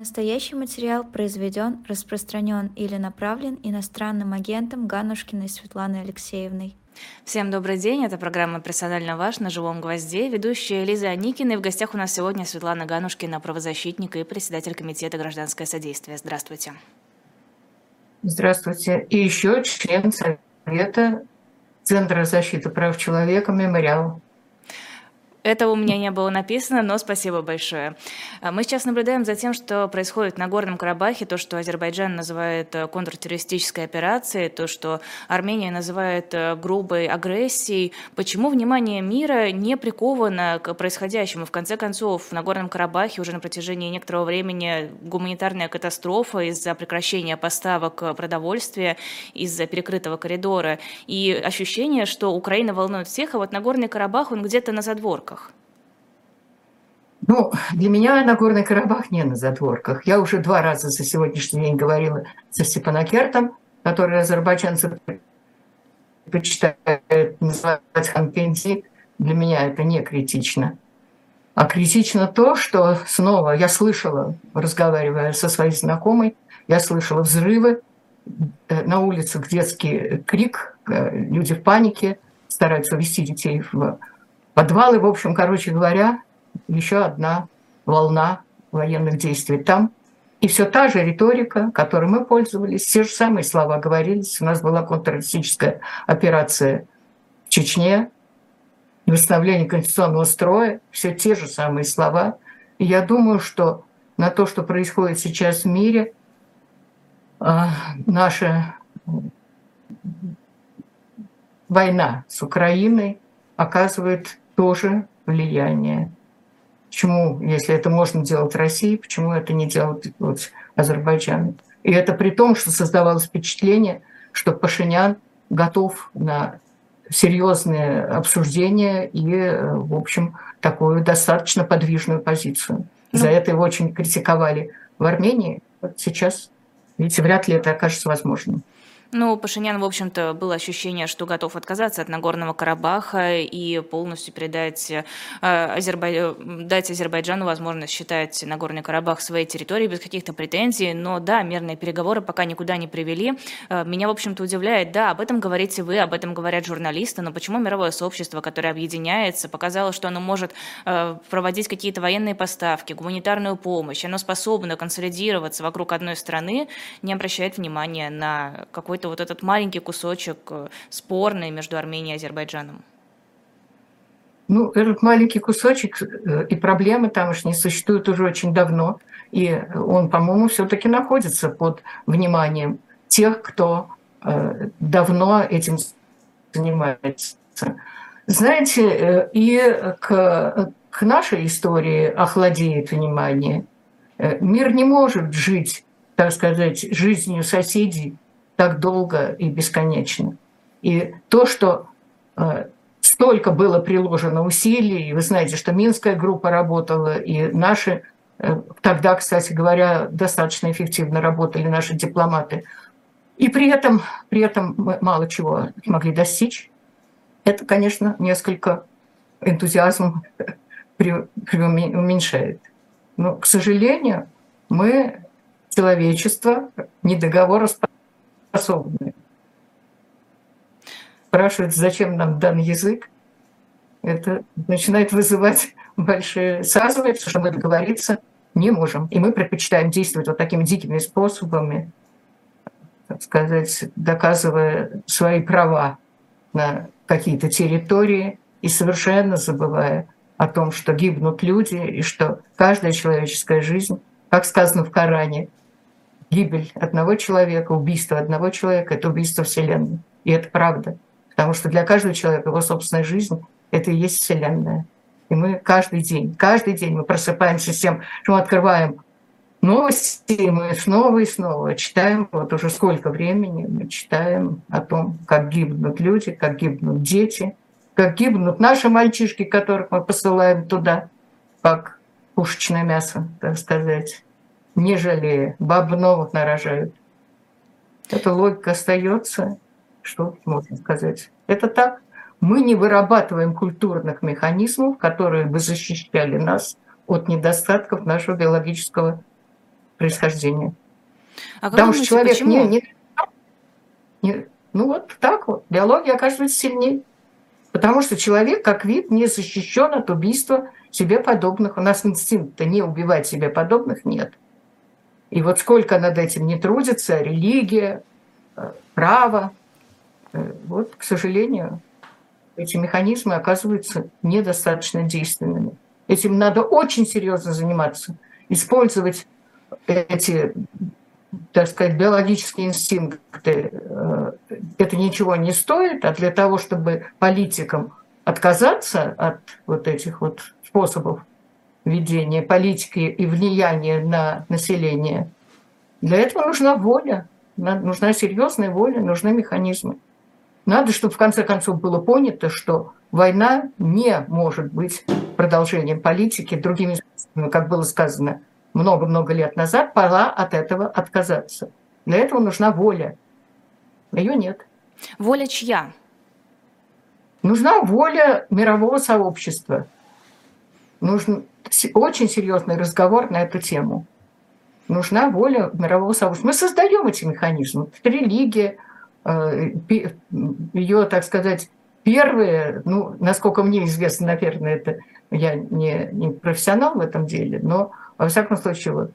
Настоящий материал произведен, распространен или направлен иностранным агентом Ганушкиной Светланой Алексеевной. Всем добрый день, это программа «Персонально ваш» на «Живом гвозде». Ведущая Лиза Аникина. И в гостях у нас сегодня Светлана Ганушкина, правозащитник и председатель Комитета «Гражданское содействие». Здравствуйте. Здравствуйте. И еще член Совета Центра защиты прав человека «Мемориал». Этого у меня не было написано, но спасибо большое. А, мы сейчас наблюдаем за тем, что происходит на Горном Карабахе, то, что Азербайджан называет э, контртеррористической операцией, то, что Армения называет э, грубой агрессией. Почему внимание мира не приковано к происходящему? В конце концов, на Горном Карабахе уже на протяжении некоторого времени гуманитарная катастрофа из-за прекращения поставок продовольствия, из-за перекрытого коридора. И ощущение, что Украина волнует всех, а вот на Горный Карабах он где-то на задворках. Ну, для меня Нагорный Карабах не на задворках. Я уже два раза за сегодняшний день говорила со Степанакертом, который азербайджанцы предпочитают называть Ханкенди. Для меня это не критично. А критично то, что снова я слышала, разговаривая со своей знакомой, я слышала взрывы, э, на улицах детский крик, э, люди в панике, стараются вести детей в подвалы. В общем, короче говоря, еще одна волна военных действий там. И все та же риторика, которой мы пользовались, те же самые слова говорились. У нас была контртеррористическая операция в Чечне, восстановление конституционного строя, все те же самые слова. И я думаю, что на то, что происходит сейчас в мире, а, наша война с Украиной оказывает тоже влияние. Почему, если это можно делать в России, почему это не делать вот, Азербайджан? И это при том, что создавалось впечатление, что Пашинян готов на серьезные обсуждения и, в общем, такую достаточно подвижную позицию. За ну, это его очень критиковали в Армении. Вот сейчас, видите, вряд ли это окажется возможным. Ну, Пашинян, в общем-то, было ощущение, что готов отказаться от Нагорного Карабаха и полностью передать, э, Азербай... дать Азербайджану возможность считать Нагорный Карабах своей территорией без каких-то претензий. Но да, мирные переговоры пока никуда не привели. Э, меня, в общем-то, удивляет, да, об этом говорите вы, об этом говорят журналисты, но почему мировое сообщество, которое объединяется, показало, что оно может э, проводить какие-то военные поставки, гуманитарную помощь, оно способно консолидироваться вокруг одной страны, не обращает внимания на какой какой-то вот этот маленький кусочек э, спорный между Арменией и Азербайджаном? Ну, этот маленький кусочек э, и проблемы там уж не существуют уже очень давно. И он, по-моему, все-таки находится под вниманием тех, кто э, давно этим занимается. Знаете, и к, к нашей истории охладеет внимание. Мир не может жить, так сказать, жизнью соседей так долго и бесконечно. И то, что э, столько было приложено усилий, и вы знаете, что Минская группа работала, и наши э, тогда, кстати говоря, достаточно эффективно работали наши дипломаты. И при этом, при этом мы мало чего могли достичь. Это, конечно, несколько энтузиазм уменьшает. Но, к сожалению, мы, человечество, недоговороспособны способны. Спрашивают, зачем нам дан язык, это начинает вызывать большие... Сказывается, что мы договориться не можем. И мы предпочитаем действовать вот такими дикими способами, так сказать, доказывая свои права на какие-то территории и совершенно забывая о том, что гибнут люди и что каждая человеческая жизнь, как сказано в Коране, гибель одного человека, убийство одного человека – это убийство Вселенной. И это правда. Потому что для каждого человека его собственная жизнь – это и есть Вселенная. И мы каждый день, каждый день мы просыпаемся с тем, что мы открываем новости, мы снова и снова читаем, вот уже сколько времени мы читаем о том, как гибнут люди, как гибнут дети, как гибнут наши мальчишки, которых мы посылаем туда, как пушечное мясо, так сказать не жалея. Баб новых нарожают. Эта логика остается, что можно сказать. Это так. Мы не вырабатываем культурных механизмов, которые бы защищали нас от недостатков нашего биологического происхождения. А Потому что человек почему? не, не, не... Ну вот так вот. Биология оказывается сильнее. Потому что человек как вид не защищен от убийства себе подобных. У нас инстинкта не убивать себе подобных нет. И вот сколько над этим не трудится, религия, э, право, э, вот, к сожалению, эти механизмы оказываются недостаточно действенными. Этим надо очень серьезно заниматься, использовать эти, так сказать, биологические инстинкты. Э, это ничего не стоит, а для того, чтобы политикам отказаться от вот этих вот способов ведения политики и влияния на население, для этого нужна воля, нужна серьезная воля, нужны механизмы. Надо, чтобы в конце концов было понято, что война не может быть продолжением политики. Другими способами, как было сказано много-много лет назад, пора от этого отказаться. Для этого нужна воля. Ее нет. Воля чья? Нужна воля мирового сообщества. Нужен очень серьезный разговор на эту тему. Нужна воля мирового сообщества. Мы создаем эти механизмы. Религия, Э, ее, так сказать, первые, ну, насколько мне известно, наверное, это я не, не профессионал в этом деле, но, во всяком случае, вот,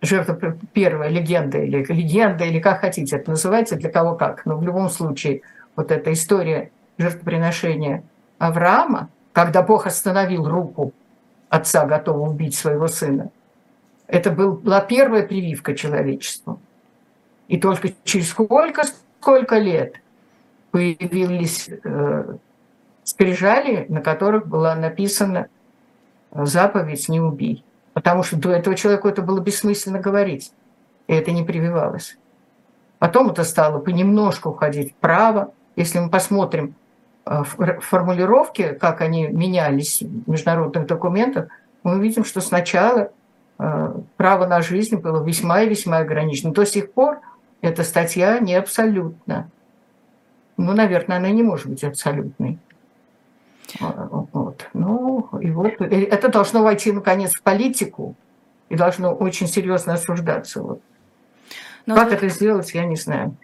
жертва первая легенда или легенда, или как хотите это называется, для кого как, но в любом случае вот эта история жертвоприношения Авраама, когда Бог остановил руку отца, готового убить своего сына, это была первая прививка человечеству. И только через сколько, сколько лет появились э, скрижали, на которых была написана заповедь «не убей». Потому что до этого человеку это было бессмысленно говорить, и это не прививалось. Потом это стало понемножку уходить вправо. Если мы посмотрим э, формулировки, как они менялись в международных документах, мы увидим, что сначала э, право на жизнь было весьма и весьма ограничено. До сих пор – эта статья не абсолютна. Ну, наверное, она не может быть абсолютной. Вот. Ну, и вот это должно войти, наконец, в политику и должно очень серьезно осуждаться. Вот. Но как вы... это сделать, я не знаю.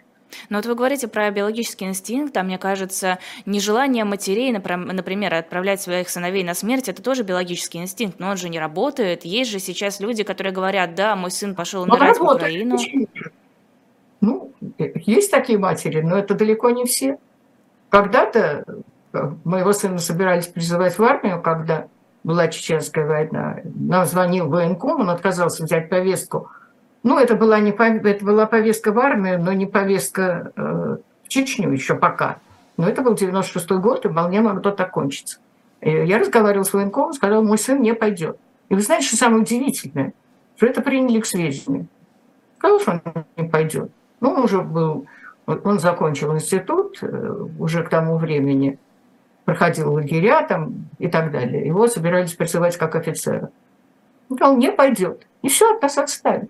Но вот вы говорите про биологический инстинкт, а мне кажется, нежелание матерей, например, отправлять своих сыновей на смерть, это тоже биологический инстинкт, но он же не работает. Есть же сейчас люди, которые говорят, да, мой сын пошел умирать в Украину. Ну, есть такие матери, но это далеко не все. Когда-то э, моего сына собирались призывать в армию, когда была чеченская война. Нам звонил военком, он отказался взять повестку. Ну, это была, не, это была повестка в армию, но не повестка э, в Чечню еще пока. Но это был 96 год, и вполне могло так кончиться. Я разговаривал с военкомом, сказал, мой сын не пойдет. И вы знаете, что самое удивительное? Что это приняли к сведению. Сказал, что он не пойдет. Ну, он уже был, он закончил институт э, уже к тому времени, проходил лагеря там и так далее. Его собирались призывать как офицера. Он сказал, не пойдет. И все, от нас отстали.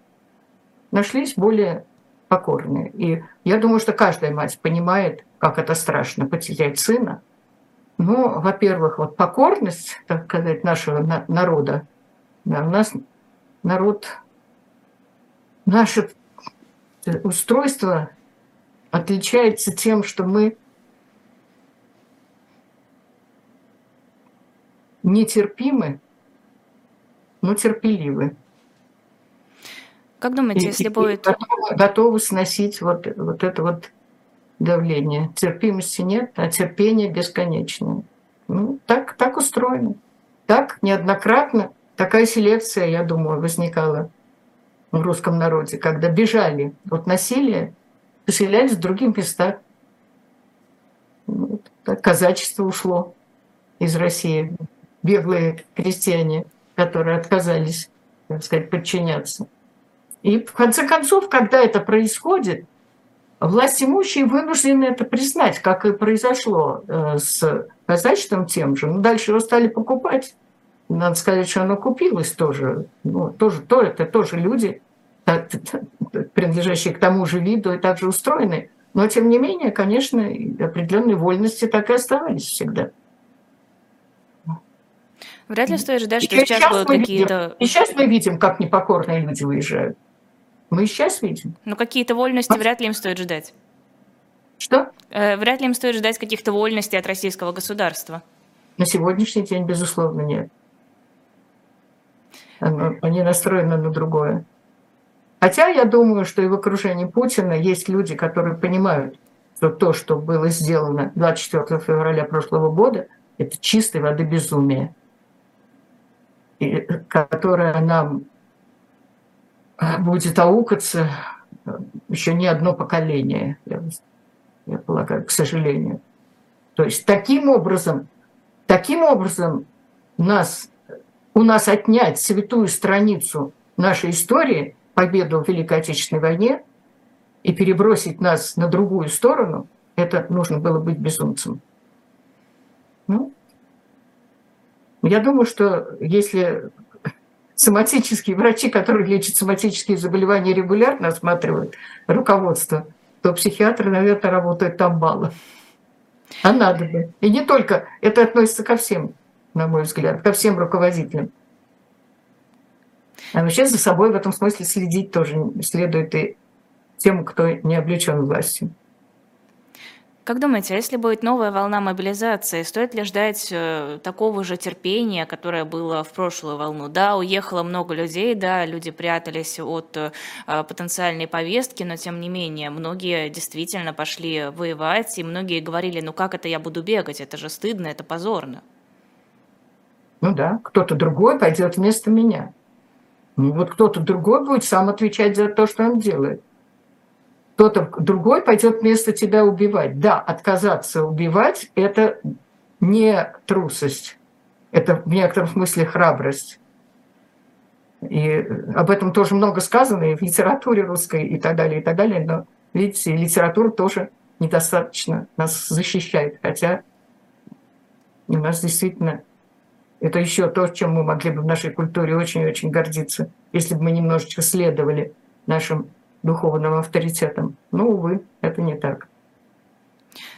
Нашлись более покорные. И я думаю, что каждая мать понимает, как это страшно потерять сына. Ну, во-первых, вот покорность, так сказать, нашего народа. Да, у нас народ, наше устройство отличается тем, что мы нетерпимы, но терпеливы. Как думаете, и, если будет... Готовы, готовы сносить вот, вот это вот давление. Терпимости нет, а терпение бесконечное. Ну, так, так устроено. Так неоднократно такая селекция, я думаю, возникала в русском народе, когда бежали от насилия, поселялись в других местах. Вот, казачество ушло из России. Беглые крестьяне, которые отказались, так сказать, подчиняться. И в конце концов, когда это происходит, власть имущие вынуждены это признать, как и произошло э, с казачеством тем же. Ну, дальше его стали покупать надо сказать, что оно купилось тоже. Ну, тоже то, это тоже люди, принадлежащие к тому же виду и также устроены. Но, тем не менее, конечно, определенные вольности так и оставались всегда. Вряд ли стоит ждать, что и сейчас, сейчас будут какие-то... И сейчас мы видим, как непокорные люди уезжают. Мы сейчас видим. Но какие-то вольности а? вряд ли им стоит ждать. Что? Э, вряд ли им стоит ждать каких-то вольностей от российского государства. На сегодняшний день, безусловно, нет. Они настроены на другое. Хотя я думаю, что и в окружении Путина есть люди, которые понимают, что то, что было сделано 24 февраля прошлого года, это чистой воды безумие, и, которое нам будет аукаться еще не одно поколение, я, полагаю, к сожалению. То есть таким образом, таким образом нас, у нас отнять святую страницу нашей истории – победу в Великой Отечественной войне и перебросить нас на другую сторону, это нужно было быть безумцем. Ну, я думаю, что если соматические врачи, которые лечат соматические заболевания, регулярно осматривают руководство, то психиатры, наверное, работают там мало. А надо бы. И не только. Это относится ко всем, на мой взгляд, ко всем руководителям. А вообще за собой в этом смысле следить тоже следует и тем, кто не облечен властью. Как думаете, а если будет новая волна мобилизации, стоит ли ждать э, такого же терпения, которое было в прошлую волну? Да, уехало много людей, да, люди прятались от э, потенциальной повестки, но тем не менее, многие действительно пошли воевать, и многие говорили, ну как это я буду бегать, это же стыдно, это позорно. Ну да, кто-то другой пойдет вместо меня. Ну, вот кто-то другой будет сам отвечать за то, что он делает. Кто-то другой пойдет вместо тебя убивать. Да, отказаться убивать – это не трусость, это в некотором смысле храбрость. И об этом тоже много сказано и в литературе русской и так далее, и так далее. Но, видите, литература тоже недостаточно нас защищает, хотя у нас действительно это еще то, чем мы могли бы в нашей культуре очень-очень гордиться, если бы мы немножечко следовали нашим духовным авторитетам. Но, увы, это не так.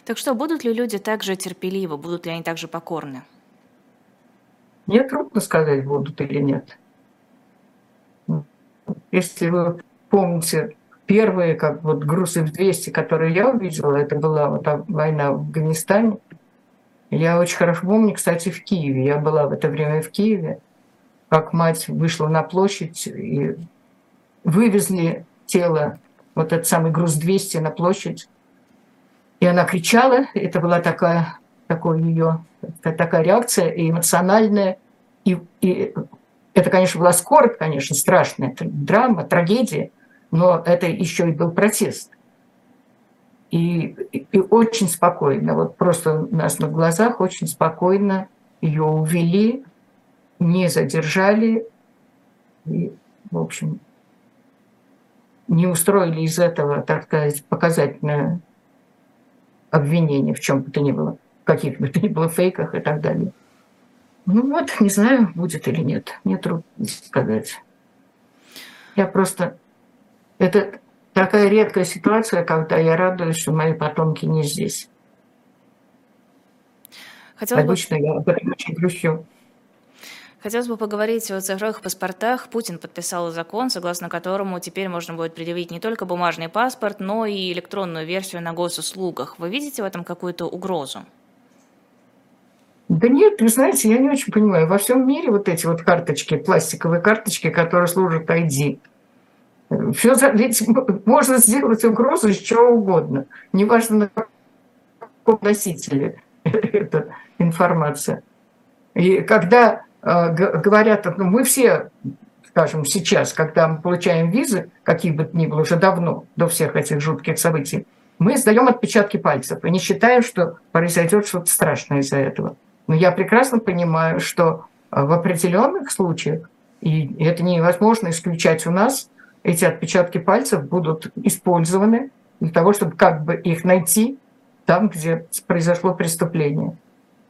Так что, будут ли люди также терпеливы, будут ли они также покорны? Мне трудно сказать, будут или нет. Если вы помните, первые как вот грузы в 200, которые я увидела, это была вот война в Афганистане – я очень хорошо помню, кстати, в Киеве. Я была в это время в Киеве, как мать вышла на площадь и вывезли тело, вот этот самый груз 200 на площадь. И она кричала, это была такая, такой ее, такая реакция и эмоциональная. И, и это, конечно, была скорбь, конечно, страшная, драма, трагедия, но это еще и был протест. И, и очень спокойно, вот просто у нас на глазах очень спокойно ее увели, не задержали, и, в общем, не устроили из этого, так сказать, показательное обвинение в чем бы то ни было, в каких бы то ни было фейках и так далее. Ну вот, не знаю, будет или нет, мне трудно сказать. Я просто... Это такая редкая ситуация, когда я радуюсь, что мои потомки не здесь. Хотелось Обычно бы... я об этом очень грущу. Хотелось бы поговорить о цифровых паспортах. Путин подписал закон, согласно которому теперь можно будет предъявить не только бумажный паспорт, но и электронную версию на госуслугах. Вы видите в этом какую-то угрозу? Да нет, вы знаете, я не очень понимаю. Во всем мире вот эти вот карточки, пластиковые карточки, которые служат ID, все, ведь можно сделать угрозу из чего угодно. Неважно, на каком носителе эта информация. И когда говорят, ну, мы все, скажем, сейчас, когда мы получаем визы, какие бы то ни было, уже давно, до всех этих жутких событий, мы сдаем отпечатки пальцев и не считаем, что произойдет что-то страшное из-за этого. Но я прекрасно понимаю, что э, в определенных случаях, и это невозможно исключать у нас, эти отпечатки пальцев будут использованы для того, чтобы как бы их найти там, где произошло преступление.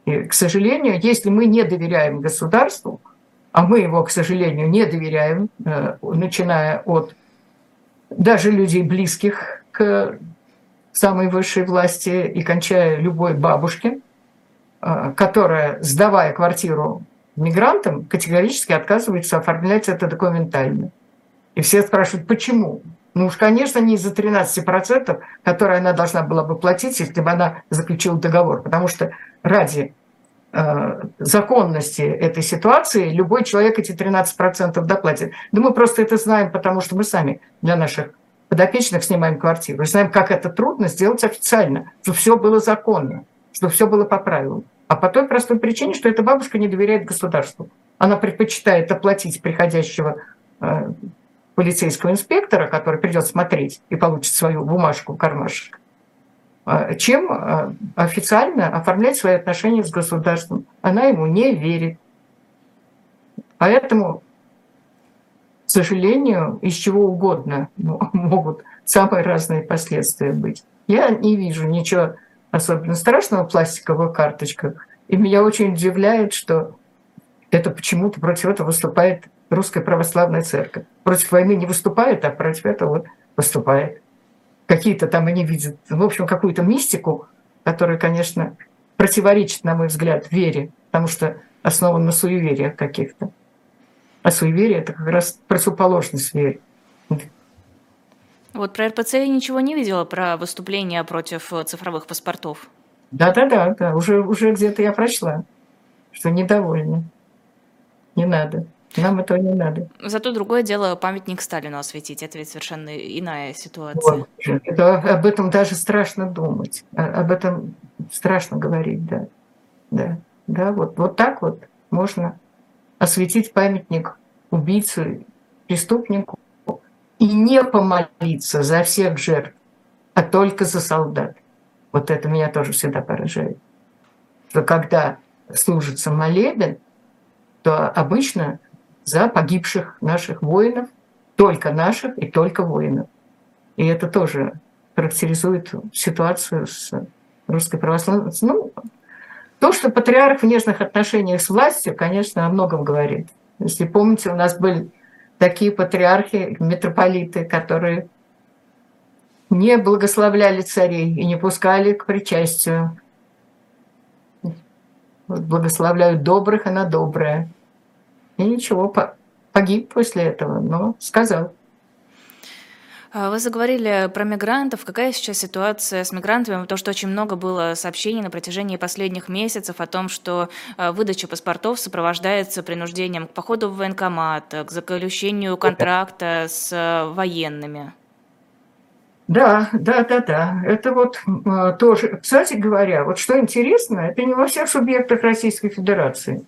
И, к сожалению, если мы не доверяем государству, а мы его, к сожалению, не доверяем, э, начиная от даже людей близких к самой высшей власти и кончая любой бабушке, э, которая, сдавая квартиру мигрантам категорически отказывается оформлять это документально. И все спрашивают, почему? Ну уж, конечно, не из-за 13%, которые она должна была бы платить, если бы она заключила договор. Потому что ради э, законности этой ситуации любой человек эти 13% доплатит. Да мы просто это знаем, потому что мы сами для наших подопечных снимаем квартиру. Знаем, как это трудно сделать официально, чтобы все было законно, чтобы все было по правилам. А по той простой причине, что эта бабушка не доверяет государству. Она предпочитает оплатить приходящего э, полицейского инспектора, который придет смотреть и получит свою бумажку в кармашек, чем э, официально оформлять свои отношения с государством. Она ему не верит. Поэтому, к сожалению, из чего угодно могут самые разные последствия быть. Я не вижу ничего особенно страшного в пластиковых карточках. И меня очень удивляет, что это почему-то против этого выступает Русская Православная Церковь. Против войны не выступает, а против этого выступает. Какие-то там они видят, в общем, какую-то мистику, которая, конечно, противоречит, на мой взгляд, вере, потому что основан на суевериях каких-то. А суеверие – это как раз противоположность вере. Вот про РПЦ я ничего не видела, про выступления против э, цифровых паспортов. Да-да-да, да. уже, уже где-то я прочла, что недовольны. Не надо. Нам этого не надо. Зато другое дело памятник Сталину осветить. Это ведь совершенно иная ситуация. Вот. Это, об этом даже страшно думать. Об этом страшно говорить, да. Да, да вот, вот так вот можно осветить памятник убийцу, преступнику, и не помолиться за всех жертв, а только за солдат. Вот это меня тоже всегда поражает. Что когда служится молебен, то обычно за погибших наших воинов, только наших и только воинов. И это тоже характеризует ситуацию с русской православной. Ну, то, что патриарх в нежных отношениях с властью, конечно, о многом говорит. Если помните, у нас были такие патриархи, митрополиты, которые не благословляли царей и не пускали к причастию. Благословляют добрых и на доброе. И ничего, погиб после этого, но сказал. А, вы заговорили про мигрантов. Какая сейчас ситуация с мигрантами? Потому что очень много было сообщений на протяжении последних месяцев о том, что а, выдача паспортов сопровождается принуждением к походу в военкомат, к заключению контракта с а, военными. Да, да, да, да. Это вот тоже, кстати говоря, вот что интересно, это не во всех субъектах Российской Федерации.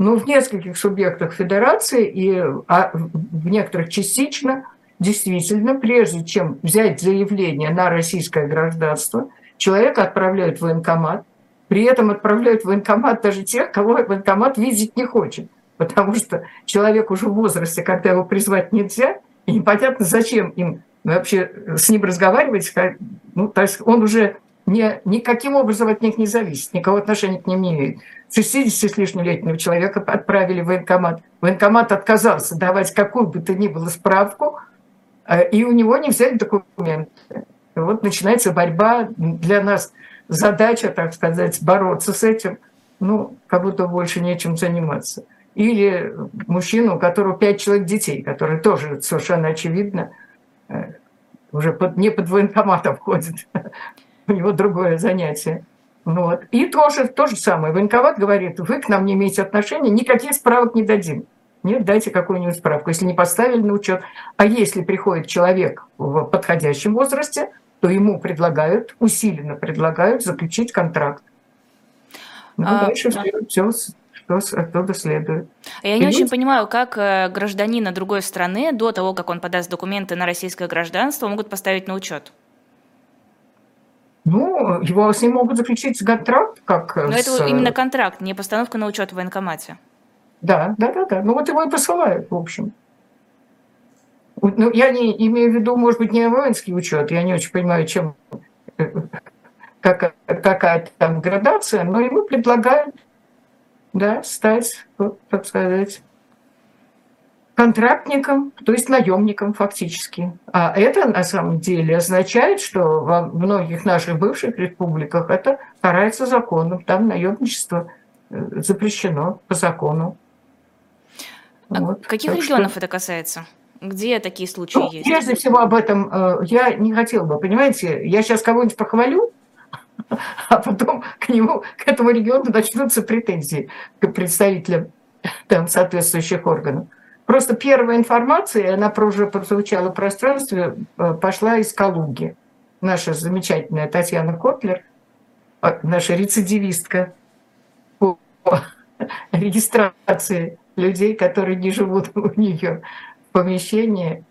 Но в нескольких субъектах Федерации и а в некоторых частично – действительно, прежде чем взять заявление на российское гражданство, человека отправляют в военкомат, при этом отправляют в военкомат даже тех, кого военкомат видеть не хочет, потому что человек уже в возрасте, когда его призвать нельзя, и непонятно, зачем им вообще с ним разговаривать, ну, то есть он уже не, никаким образом от них не зависит, никакого отношения к ним не имеет. 60 с лишним летнего человека отправили в военкомат. Военкомат отказался давать какую бы то ни было справку, Э, и у него не взять документы. Вот начинается борьба для нас, задача, так сказать, бороться с этим, ну, как будто больше нечем заниматься. Или мужчину, у которого пять человек детей, который тоже совершенно очевидно э, уже под, не под военкоматом ходит, у него другое занятие. Ну вот. И тоже то же самое. Военкомат говорит, вы к нам не имеете отношения, никаких справок не дадим. Нет, дайте какую-нибудь справку, если не поставили на учет. А если приходит человек в подходящем возрасте, то ему предлагают, усиленно предлагают заключить контракт. Ну, а, дальше да. все, все что оттуда следует. Я не И очень понимаю, как э, гражданина другой страны до того, как он подаст документы на российское гражданство, могут поставить на учет. Ну, его с ним могут заключить контракт, как. Но с... это именно контракт, не постановка на учет в военкомате. Да, да, да, да. Ну вот его и посылают, в общем. Ну, я не имею в виду, может быть, не воинский учет, я не очень понимаю, чем как, какая там градация, но ему предлагают да, стать, так сказать, контрактником, то есть наемником фактически. А это на самом деле означает, что во многих наших бывших республиках это карается законом, там наемничество э, запрещено по закону. А вот. каких так регионов что... это касается? Где такие случаи ну, есть? Прежде всего об этом э, я не хотела бы, понимаете, я сейчас кого-нибудь похвалю, а потом к нему, к этому региону начнутся претензии к представителям там, соответствующих органов. Просто первая информация, она уже прозвучала в пространстве, э, пошла из Калуги. Наша замечательная Татьяна Котлер, э, наша рецидивистка по регистрации людей, которые не живут у нее в помещении.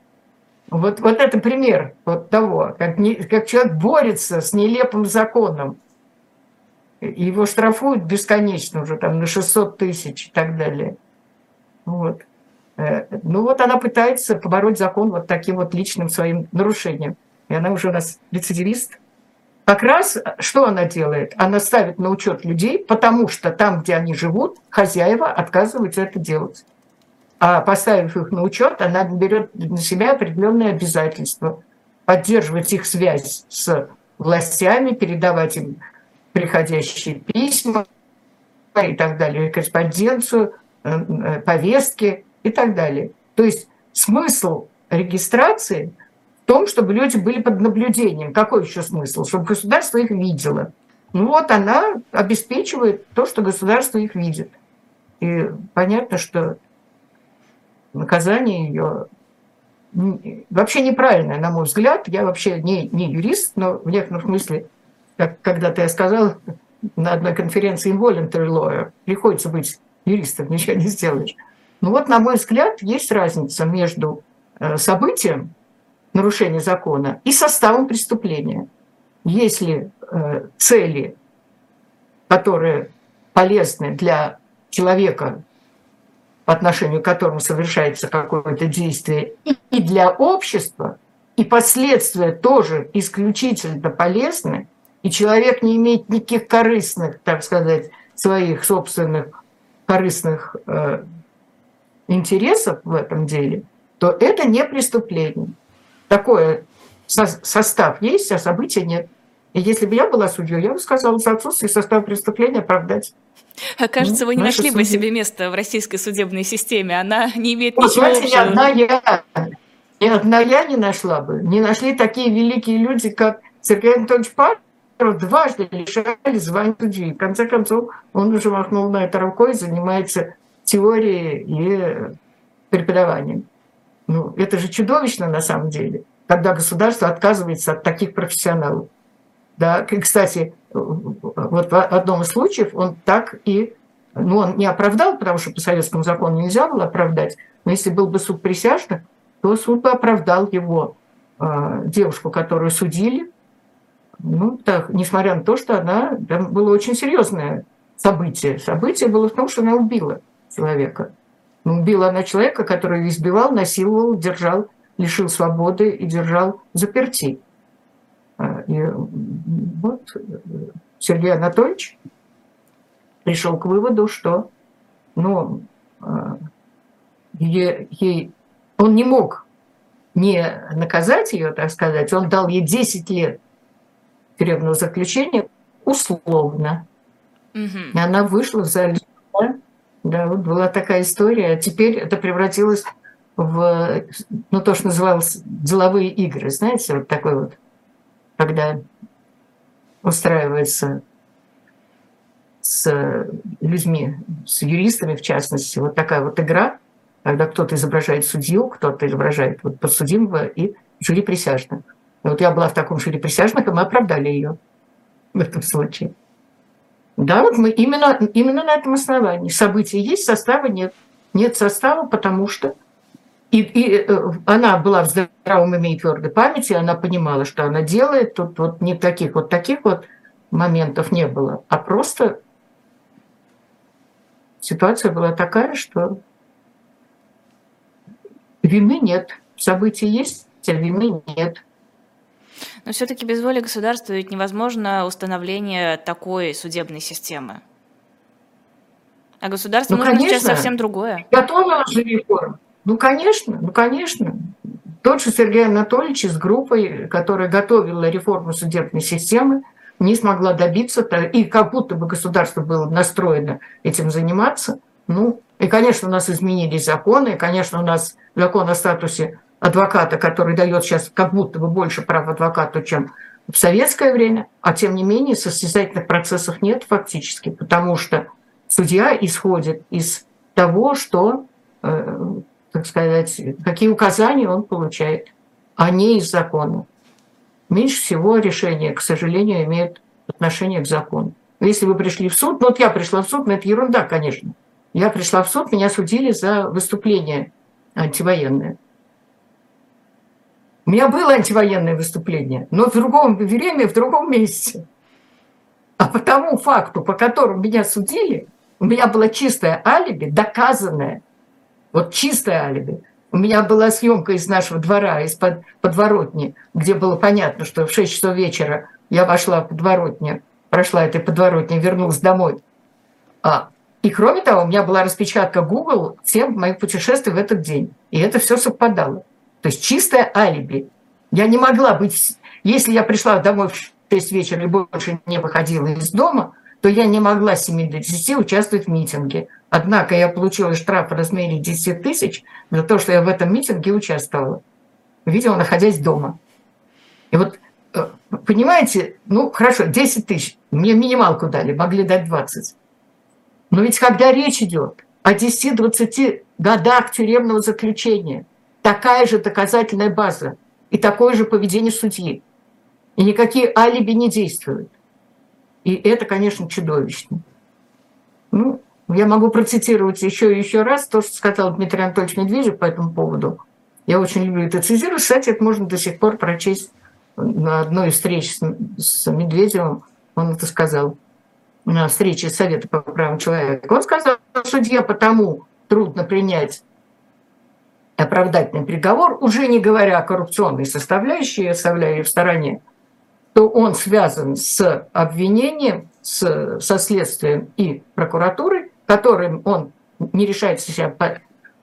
Вот, вот это пример вот того, как, не, как человек борется с нелепым законом. Его штрафуют бесконечно уже там на 600 тысяч и так далее. Вот. Э, ну вот она пытается побороть закон вот таким вот личным своим нарушением. И она уже у нас рецидивист. Как раз что она делает? Она ставит на учет людей, потому что там, где они живут, хозяева отказываются это делать. А поставив их на учет, она берет на себя определенные обязательства поддерживать их связь с властями, передавать им приходящие письма и так далее, корреспонденцию, э, э, повестки и так далее. То есть смысл регистрации в том, чтобы люди были под наблюдением. Какой еще смысл? Чтобы государство их видело. Ну вот она обеспечивает то, что государство их видит. И понятно, что наказание ее вообще неправильное, на мой взгляд. Я вообще не, не юрист, но в некотором смысле, как когда-то я сказал на одной конференции involuntary lawyer, приходится быть юристом, ничего не сделаешь. Ну вот, на мой взгляд, есть разница между э, событием нарушения закона и составом преступления. Если э, цели, которые полезны для человека, по отношению к которому совершается какое-то действие, и для общества, и последствия тоже исключительно полезны, и человек не имеет никаких корыстных, так сказать, своих собственных корыстных э, интересов в этом деле, то это не преступление. Такое состав есть, а события нет. И если бы я была судьей, я бы сказала, за отсутствие состава преступления оправдать. Окажется, ну, вы не нашли судьи. бы себе место в российской судебной системе. Она не имеет вот, ничего знаете, общего. Одна, я, ни одна я не нашла бы. Не нашли такие великие люди, как Сергей Анатольевич Паров, дважды лишали звания судьи. В конце концов, он уже махнул на это рукой, занимается теорией и преподаванием. Ну, это же чудовищно на самом деле, когда государство отказывается от таких профессионалов. Да, и, кстати, вот в одном из случаев он так и, ну, он не оправдал, потому что по советскому закону нельзя было оправдать, но если был бы суд присяжных, то суд бы оправдал его э, девушку, которую судили, ну, так, несмотря на то, что она, там было очень серьезное событие. Событие было в том, что она убила человека. Ну, убила она человека, который избивал, насиловал, держал, лишил свободы и держал заперти. А, и вот Сергей Анатольевич пришел к выводу, что ну, а, ей, ей, он не мог не наказать ее, так сказать, он дал ей 10 лет тюремного заключения условно. Угу. И она вышла за да, вот была такая история. Теперь это превратилось в ну, то, что называлось деловые игры. Знаете, вот такой вот, когда устраивается с людьми, с юристами в частности, вот такая вот игра, когда кто-то изображает судью, кто-то изображает вот подсудимого и жюри присяжных. И вот я была в таком жюри присяжных, и мы оправдали ее в этом случае. Да, вот мы именно, именно на этом основании. События есть, состава нет. Нет состава, потому что и, и э, она была в здравом уме и твердой памяти, она понимала, что она делает. Тут вот не таких вот таких вот моментов не было, а просто ситуация была такая, что вины нет. События есть, а вины нет. Но все-таки без воли государства ведь невозможно установление такой судебной системы. А государство ну, нужно конечно. сейчас совсем другое. Готова же реформа. Ну, конечно, ну, конечно. Тот же Сергей Анатольевич с группой, которая готовила реформу судебной системы, не смогла добиться, и как будто бы государство было настроено этим заниматься. Ну, и, конечно, у нас изменились законы, и, конечно, у нас закон о статусе адвоката, который дает сейчас как будто бы больше прав адвокату, чем в советское время, а тем не менее состязательных процессов нет фактически, потому что судья исходит из того, что, э, так сказать, какие указания он получает, а не из закона. Меньше всего решения, к сожалению, имеют отношение к закону. Если вы пришли в суд, ну вот я пришла в суд, но это ерунда, конечно. Я пришла в суд, меня судили за выступление антивоенное. У меня было антивоенное выступление, но в другом время, в другом месте. А по тому факту, по которому меня судили, у меня было чистое алиби, доказанное. Вот чистое алиби. У меня была съемка из нашего двора, из под, подворотни, где было понятно, что в 6 часов вечера я вошла в подворотню, прошла этой подворотни, вернулась домой. А, и кроме того, у меня была распечатка Google всех моих путешествий в этот день. И это все совпадало. То есть чистое алиби. Я не могла быть... Если я пришла домой в 6 вечера и больше не выходила из дома, то я не могла с 7 до 10 участвовать в митинге. Однако я получила штраф в размере 10 тысяч за то, что я в этом митинге участвовала. Видимо, находясь дома. И вот, э, понимаете, ну хорошо, 10 тысяч. Мне минималку дали, могли дать 20. Но ведь когда речь идет о 10-20 годах тюремного заключения, такая же доказательная база и такое же поведение судьи. И никакие алиби не действуют. И это, конечно, чудовищно. Ну, я могу процитировать еще и еще раз то, что сказал Дмитрий Анатольевич Медведев по этому поводу. Я очень люблю это цитировать. Кстати, это можно до сих пор прочесть на одной из встреч с Медведевым. Он это сказал на встрече Совета по правам человека. Он сказал, что судья потому трудно принять оправдательный приговор, уже не говоря о коррупционной составляющей, оставляя ее в стороне, то он связан с обвинением, с, со следствием и прокуратурой, которым он не решается себя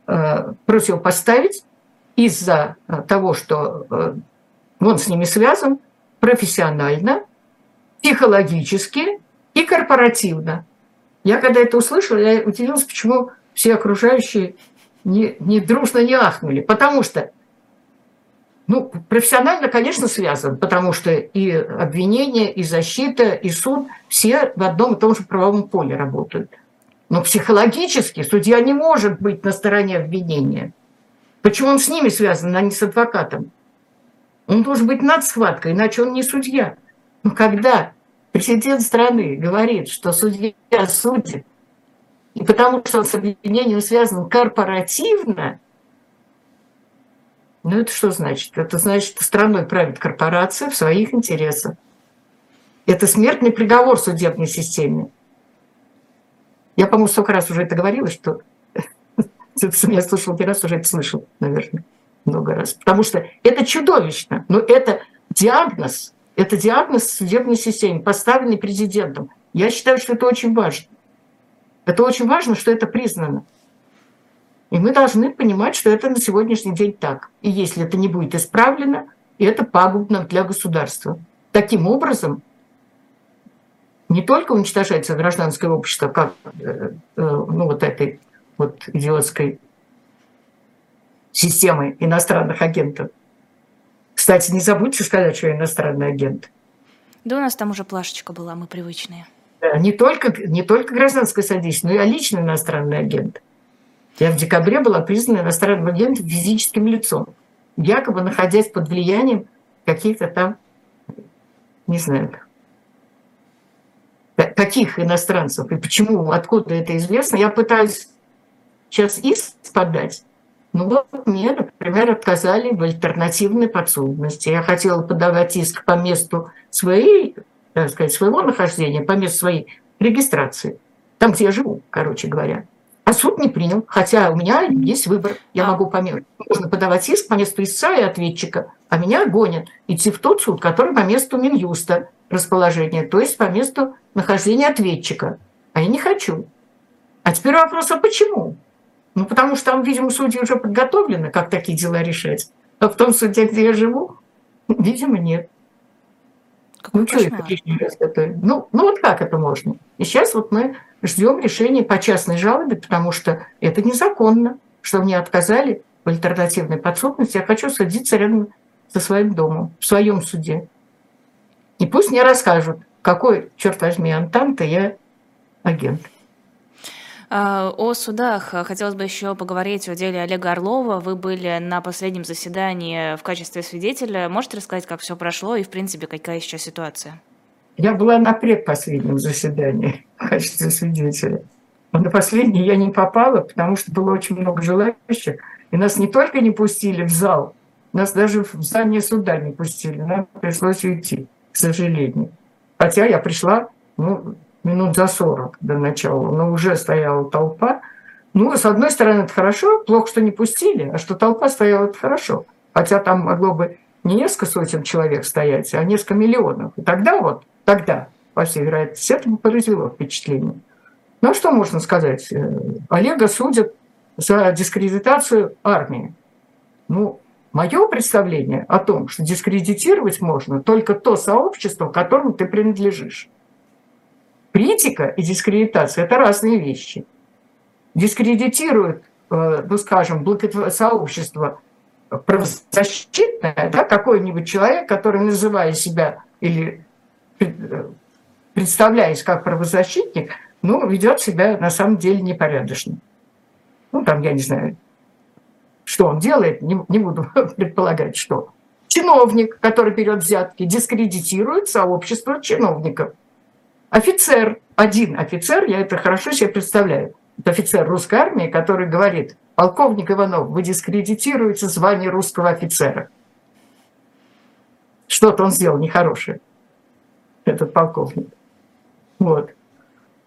э, противопоставить из-за того, что э, он с ними связан профессионально, психологически и корпоративно. Я когда это услышала, я удивилась, почему все окружающие не, не дружно не ахнули, потому что ну, профессионально, конечно, связан, потому что и обвинение, и защита, и суд все в одном и том же правовом поле работают. Но психологически судья не может быть на стороне обвинения. Почему он с ними связан, а не с адвокатом? Он должен быть над схваткой, иначе он не судья. Но когда президент страны говорит, что судья судит и потому что он с объединением связан корпоративно, ну это что значит? Это значит, что страной правит корпорация в своих интересах. Это смертный приговор судебной системе. Я, по-моему, столько раз уже это говорила, что я слышал один раз, уже это слышал, наверное, много раз. Потому что это чудовищно. Но это диагноз. Это диагноз судебной системе, поставленный президентом. Я считаю, что это очень важно. Это очень важно, что это признано. И мы должны понимать, что это на сегодняшний день так. И если это не будет исправлено, это пагубно для государства. Таким образом, не только уничтожается гражданское общество, как э, э, ну, вот этой вот идиотской системой иностранных агентов. Кстати, не забудьте сказать, что иностранный агент. Да у нас там уже плашечка была, мы привычные. Да, не только, не только гражданское содействие, но и личный иностранный агент. Я в декабре была признана иностранным агентом физическим лицом, якобы находясь под влиянием каких-то там, не знаю, каких иностранцев и почему, откуда это известно. Я пытаюсь сейчас иск подать. Ну вот мне, например, отказали в альтернативной подсудности. Я хотела подавать иск по месту своей так сказать, своего нахождения, по месту своей регистрации, там, где я живу, короче говоря. А суд не принял, хотя у меня есть выбор. Я а. могу по можно подавать иск по месту истца и ответчика, а меня гонят идти в тот суд, который по месту Минюста расположения, то есть по месту нахождения ответчика. А я не хочу. А теперь вопрос, а почему? Ну, потому что там, видимо, судьи уже подготовлены, как такие дела решать. А в том суде, где я живу, видимо, нет. Какой ну, что это раз готовить? Ну, ну, вот как это можно? И сейчас вот мы ждем решения по частной жалобе, потому что это незаконно, что мне отказали в альтернативной подсудности. Я хочу садиться рядом со своим домом, в своем суде. И пусть мне расскажут, какой, черт возьми, Антанта я агент. А, о судах хотелось бы еще поговорить о деле Олега Орлова. Вы были на последнем заседании в качестве свидетеля. Можете рассказать, как все прошло и, в принципе, какая сейчас ситуация? Я была на предпоследнем заседании в качестве свидетеля. Но на последний я не попала, потому что было очень много желающих. И нас не только не пустили в зал, нас даже в здание суда не пустили. Нам пришлось уйти, к сожалению. Хотя я пришла ну, минут за 40 до начала, но уже стояла толпа. Ну, с одной стороны, это хорошо, плохо, что не пустили, а что толпа стояла, это хорошо. Хотя там могло бы не несколько сотен человек стоять, а несколько миллионов. И тогда вот, тогда, по всей вероятности, это бы произвело впечатление. Ну, а что можно сказать? Э, Олега судят за дискредитацию армии. Ну, мое представление о том, что дискредитировать можно только то сообщество, которому ты принадлежишь. Критика и дискредитация – это разные вещи. Дискредитирует, э, ну, скажем, сообщество правозащитное, да, какой-нибудь человек, который, называя себя или э, представляясь как правозащитник, ну, ведет себя на самом деле непорядочно. Ну, там, я не знаю, что он делает, не, не буду предполагать, что. Чиновник, который берет взятки, дискредитирует сообщество чиновников – Офицер, один офицер, я это хорошо себе представляю, офицер русской армии, который говорит, полковник Иванов, вы дискредитируете звание русского офицера. Что-то он сделал нехорошее, этот полковник. Вот.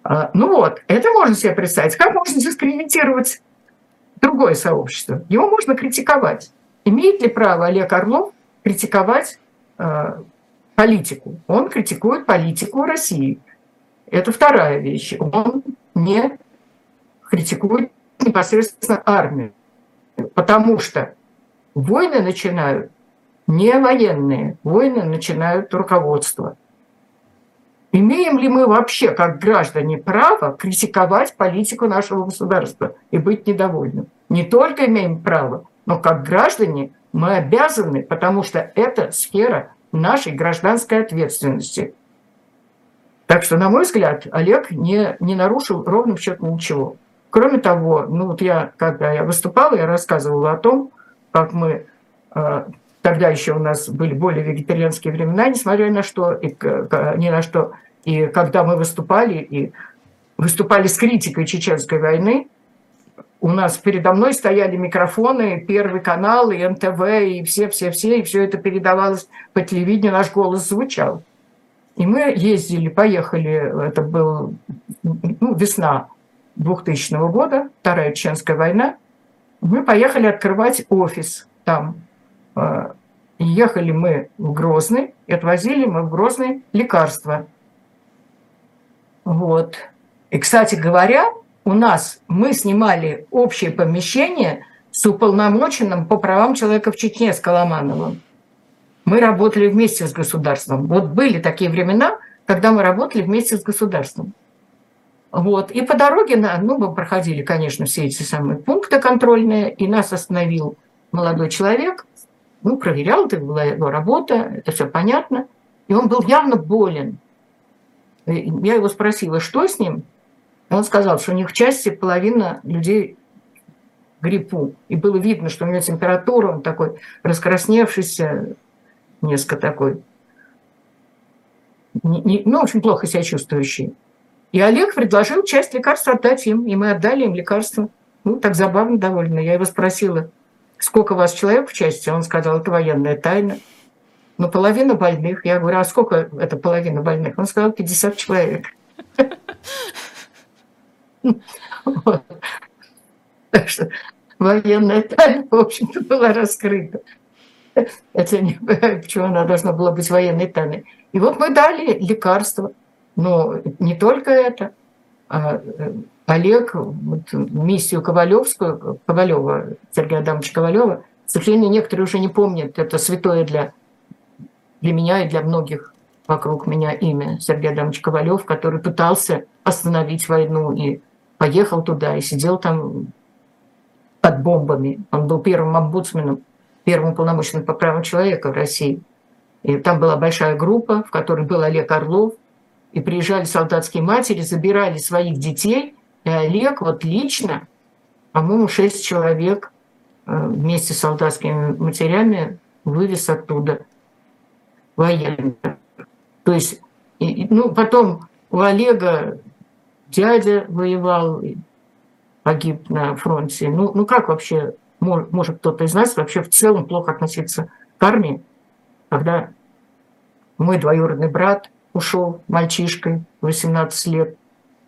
А, ну вот, это можно себе представить. Как можно дискредитировать другое сообщество? Его можно критиковать. Имеет ли право Олег Орлов критиковать э, политику? Он критикует политику России. Это вторая вещь. Он не критикует непосредственно армию, потому что войны начинают не военные, войны начинают руководство. Имеем ли мы вообще, как граждане, право критиковать политику нашего государства и быть недовольным? Не только имеем право, но как граждане мы обязаны, потому что это сфера нашей гражданской ответственности. Так что, на мой взгляд, Олег не, не нарушил ровным счетом ничего. Кроме того, ну вот я, когда я выступала, я рассказывала о том, как мы э, тогда еще у нас были более вегетарианские времена, несмотря ни на что, и, ни на что, и когда мы выступали, и выступали с критикой чеченской войны, у нас передо мной стояли микрофоны, Первый канал, и НТВ, и все-все-все, и все это передавалось по телевидению, наш голос звучал. И мы ездили, поехали, это был ну, весна 2000 года, Вторая Чеченская война. Мы поехали открывать офис там. А, ехали мы в Грозный, и отвозили мы в Грозный лекарства. Вот. И, кстати говоря, у нас мы снимали общее помещение с уполномоченным по правам человека в Чечне с Коломановым. Мы работали вместе с государством. Вот были такие времена, когда мы работали вместе с государством. Вот. И по дороге, ну, мы проходили, конечно, все эти самые пункты контрольные, и нас остановил молодой человек, ну, проверял, это была его работа, это все понятно. И он был явно болен. Я его спросила, что с ним? Он сказал, что у них в части половина людей гриппу. И было видно, что у него температура, он такой раскрасневшийся, несколько такой, не, не, ну, очень плохо себя чувствующий. И Олег предложил часть лекарств отдать им, и мы отдали им лекарства. Ну, так забавно довольно. Я его спросила, сколько у вас человек в части? Он сказал, это военная тайна. Но половина больных. Я говорю, а сколько это половина больных? Он сказал, 50 человек. Так что военная тайна, в общем-то, была раскрыта. Это не, почему она должна была быть военной тайной. И вот мы дали лекарства. Но не только это. А э, Олег, вот, миссию Ковалевскую, Ковалева, Сергея Адамовича Ковалева, к сожалению, некоторые уже не помнят, это святое для, для меня и для многих вокруг меня имя Сергей Адамович Ковалев, который пытался остановить войну и поехал туда и сидел там под бомбами. Он был первым омбудсменом, первым полномочным по правам человека в России. И там была большая группа, в которой был Олег Орлов, и приезжали солдатские матери, забирали своих детей, и Олег вот лично, по-моему, шесть человек э, вместе с солдатскими матерями вывез оттуда военных. То есть, ну, потом у Олега дядя воевал, погиб на фронте. Ну, ну как вообще может, кто-то из нас вообще в целом плохо относиться к армии, когда мой двоюродный брат ушел мальчишкой 18 лет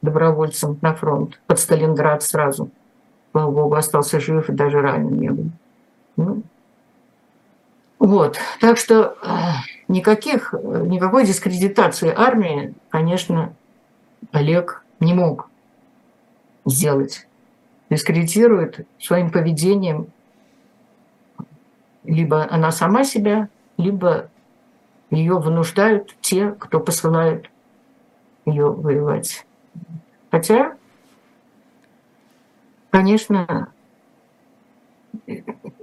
добровольцем на фронт под Сталинград сразу. Слава богу, остался жив и даже ранен не был. Ну, вот, так что э, никаких, никакой дискредитации армии, конечно, Олег не мог сделать. Дискредитирует своим поведением либо она сама себя, либо ее вынуждают те, кто посылает ее воевать. Хотя, конечно,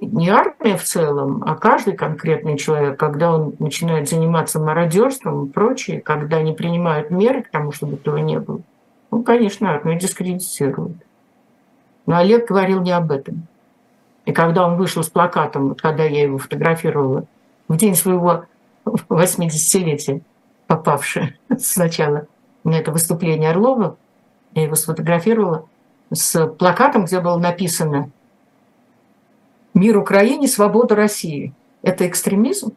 не армия в целом, а каждый конкретный человек, когда он начинает заниматься мародерством и прочее, когда не принимают меры к тому, чтобы этого не было, ну, конечно, армию дискредитируют. Но Олег говорил не об этом. И когда он вышел с плакатом, когда я его фотографировала, в день своего 80-летия, попавшее сначала на это выступление Орлова, я его сфотографировала с плакатом, где было написано Мир Украине, свобода России. Это экстремизм?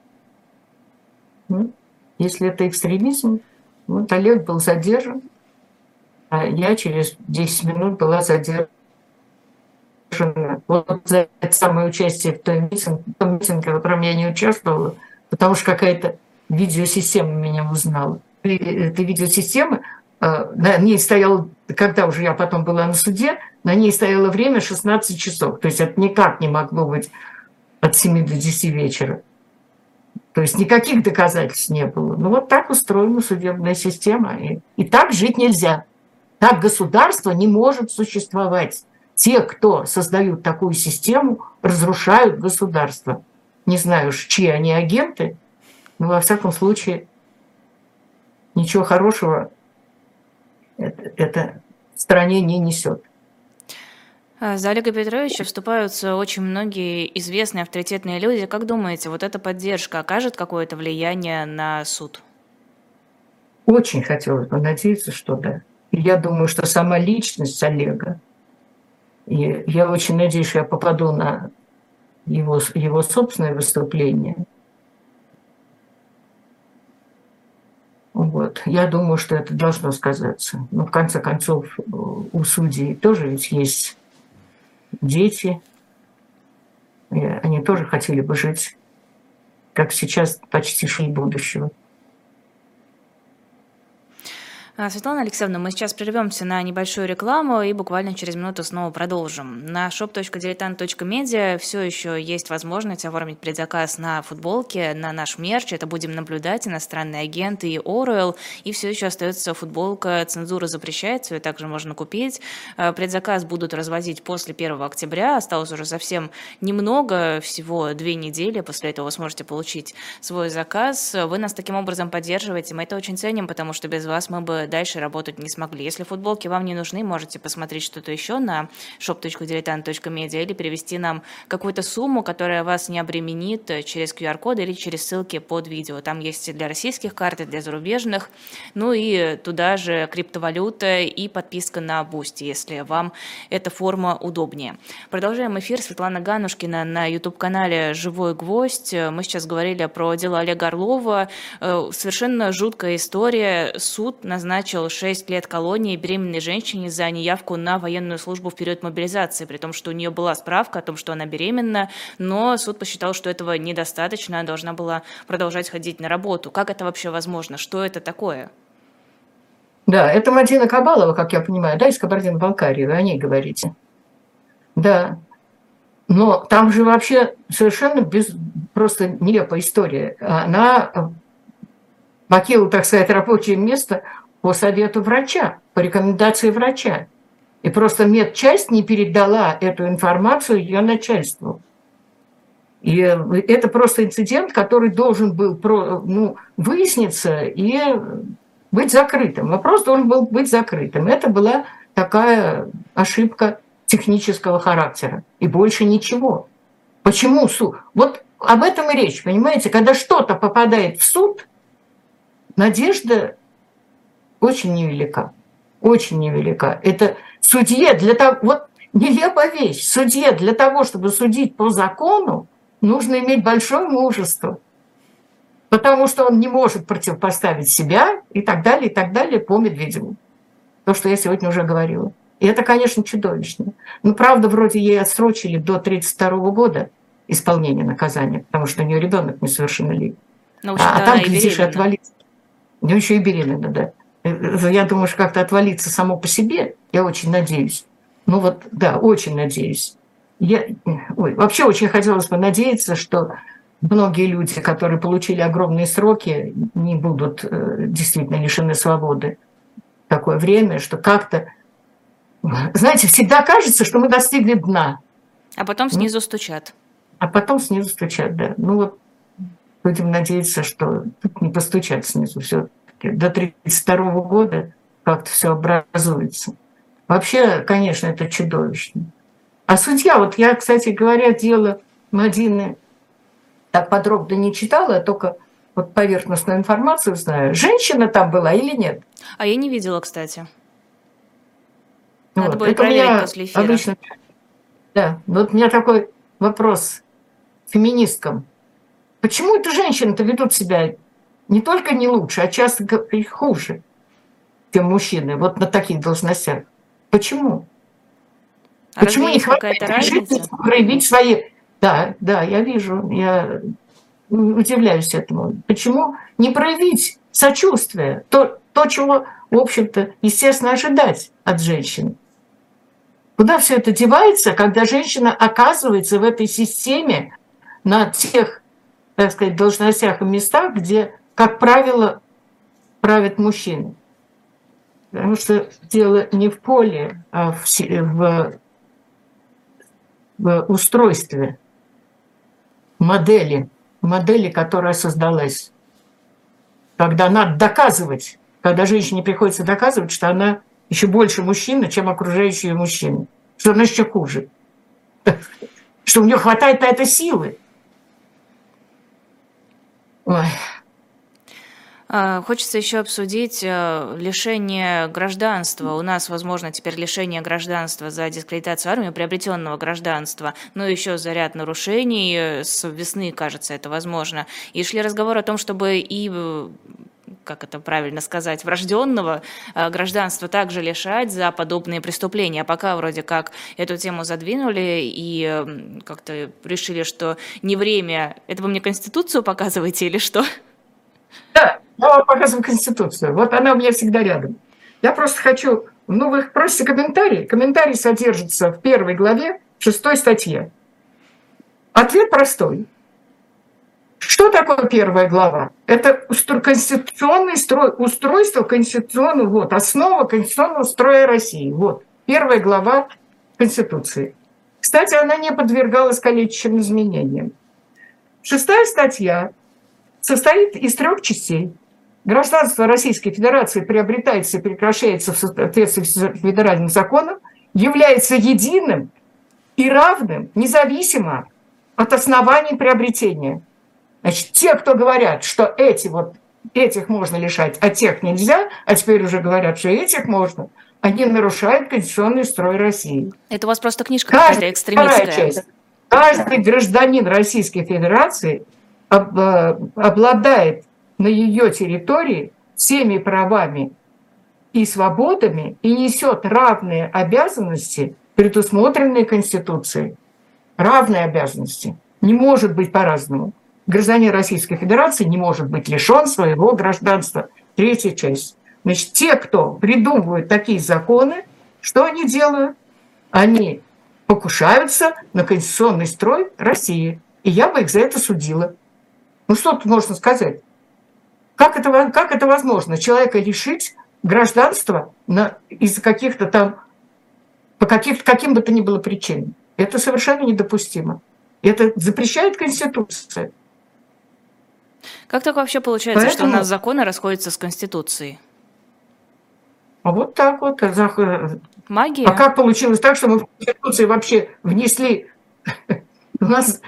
Если это экстремизм, вот Олег был задержан, а я через 10 минут была задержана. Вот за это самое участие в том митинге, в том митинге, в котором я не участвовала, потому что какая-то видеосистема меня узнала. И эта видеосистема, а, на ней стоял, когда уже я потом была на суде, на ней стояло время 16 часов. То есть это никак не могло быть от 7 до 10 вечера. То есть никаких доказательств не было. Ну вот так устроена судебная система. И, и так жить нельзя. Так государство не может существовать. Те, кто создают такую систему, разрушают государство. Не знаю, чьи они агенты, но во всяком случае ничего хорошего это, это стране не несет. А, за Олега Петровича вступаются очень многие известные авторитетные люди. Как думаете, вот эта поддержка окажет какое-то влияние на суд? Очень хотелось бы надеяться, что да. И я думаю, что сама личность Олега, и я очень надеюсь, что я попаду на его, его собственное выступление. Вот. Я думаю, что это должно сказаться. Но в конце концов у судей тоже ведь есть дети, и они тоже хотели бы жить, как сейчас почти шли будущего. А, Светлана Алексеевна, мы сейчас прервемся на небольшую рекламу и буквально через минуту снова продолжим. На shop.diletant.media все еще есть возможность оформить предзаказ на футболке, на наш мерч. Это будем наблюдать, иностранные агенты и Оруэлл. И все еще остается футболка «Цензура запрещается», ее также можно купить. А, предзаказ будут развозить после 1 октября. Осталось уже совсем немного, всего две недели. После этого вы сможете получить свой заказ. Вы нас таким образом поддерживаете. Мы это очень ценим, потому что без вас мы бы дальше работать не смогли. Если футболки вам не нужны, можете посмотреть что-то еще на shop.diletant.media или перевести нам какую-то сумму, которая вас не обременит э, через QR-коды или через ссылки под видео. Там есть для российских карт, и для зарубежных. Ну и туда же криптовалюта и подписка на Boosty, если вам эта форма удобнее. Продолжаем эфир. Светлана Ганушкина на YouTube-канале «Живой гвоздь». Мы сейчас говорили про дело Олега Орлова. Э, совершенно жуткая история. Суд назначил назначил 6 лет колонии беременной женщине за неявку на военную службу в период мобилизации, при том, что у нее была справка о том, что она беременна, но суд посчитал, что этого недостаточно, она должна была продолжать ходить на работу. Как это вообще возможно? Что это такое? Да, это Мадина Кабалова, как я понимаю, да, из Кабардино-Балкарии, вы о ней говорите. Да, но там же вообще совершенно без, просто нелепая история. Она покинул, так сказать, рабочее место по совету врача, по рекомендации врача. И просто медчасть не передала эту информацию ее начальству. И это просто инцидент, который должен был ну, выясниться и быть закрытым. Вопрос должен был быть закрытым. Это была такая ошибка технического характера. И больше ничего. Почему суд? Вот об этом и речь, понимаете? Когда что-то попадает в суд, надежда очень невелика. Очень невелика. Это судье для того... Вот нелепая вещь. Судье для того, чтобы судить по закону, нужно иметь большое мужество. Потому что он не может противопоставить себя и так далее, и так далее по Медведеву. То, что я сегодня уже говорила. И это, конечно, чудовищно. Но, правда, вроде ей отсрочили до 1932 года исполнения наказания, потому что у нее ребенок несовершеннолетний. Ну, а, а там, глядишь, и отвалится. У нее еще и беременна, да. Э, я думаю, что как-то отвалится само по себе, я очень надеюсь. Ну вот, да, очень надеюсь. Я, ой, вообще очень хотелось бы надеяться, что многие люди, которые получили огромные сроки, не будут э, действительно лишены свободы такое время, что как-то, знаете, всегда кажется, что мы достигли дна. А потом ну, снизу ну, стучат. А потом снизу стучат, да. Ну вот будем надеяться, что тут не постучат снизу. Все до 1932 года как-то все образуется. Вообще, конечно, это чудовищно. А судья, вот я, кстати говоря, дело Мадины так подробно не читала, я только вот поверхностную информацию знаю. Женщина там была или нет? А я не видела, кстати. Надо вот. будет это проверить меня после эфира. Обычно... Да, вот у меня такой вопрос феминисткам. Почему это женщины-то ведут себя не только не лучше, а часто и хуже, чем мужчины, вот на таких должностях? Почему? А Почему не хватает разница? проявить свои... Да, да, я вижу, я удивляюсь этому. Почему не проявить сочувствие? То, то чего, в общем-то, естественно, ожидать от женщины. Куда все это девается, когда женщина оказывается в этой системе на тех, так сказать, должностях и местах, где, как правило, правят мужчины? Потому что дело не в поле, а в, в в устройстве модели, модели, которая создалась. Когда надо доказывать, когда женщине приходится доказывать, что она еще больше мужчина, чем окружающие мужчины, что она еще хуже, что у нее хватает на это силы. Ой. А, хочется еще обсудить э, лишение гражданства. У нас, возможно, теперь лишение гражданства за дискредитацию армии, приобретенного гражданства, но еще за ряд нарушений. С весны, кажется, это возможно. И шли разговоры о том, чтобы и э, как это правильно сказать, врожденного э, гражданства также лишать за подобные преступления. А пока вроде как эту тему задвинули и как-то решили, что не время. Это вы мне Конституцию показываете или что? Да, я показываю Конституцию. Вот она у меня всегда рядом. Я просто хочу... Ну, вы просите комментарий. Комментарий содержится в первой главе, шестой статье. Ответ простой. Что такое первая глава? Это конституционный строй, устройство конституционного, вот, основа конституционного строя России. Вот, первая глава Конституции. Кстати, она не подвергалась количественным изменениям. Шестая статья состоит из трех частей. Гражданство Российской Федерации приобретается и прекращается в соответствии с федеральным законом, является единым и равным, независимо от оснований приобретения. Значит, те, кто говорят, что эти вот, этих можно лишать, а тех нельзя, а теперь уже говорят, что этих можно, они нарушают конституционный строй России. Это у вас просто книжка какая-то экстремистская. Часть, каждый гражданин Российской Федерации обладает на ее территории всеми правами и свободами и несет равные обязанности, предусмотренные Конституцией. Равные обязанности. Не может быть по-разному. Гражданин Российской Федерации не может быть лишен своего гражданства. Третья часть. Значит, те, кто придумывают такие законы, что они делают? Они покушаются на конституционный строй России. И я бы их за это судила. Ну что тут можно сказать? Как это, как это возможно? Человека лишить гражданства из-за каких-то там, по каких, каким бы то ни было причинам. Это совершенно недопустимо. Это запрещает Конституция. Как так вообще получается, Поэтому... что у нас законы расходятся с Конституцией? А вот так вот. Магия? А как получилось так, что мы в Конституции вообще внесли... У нас,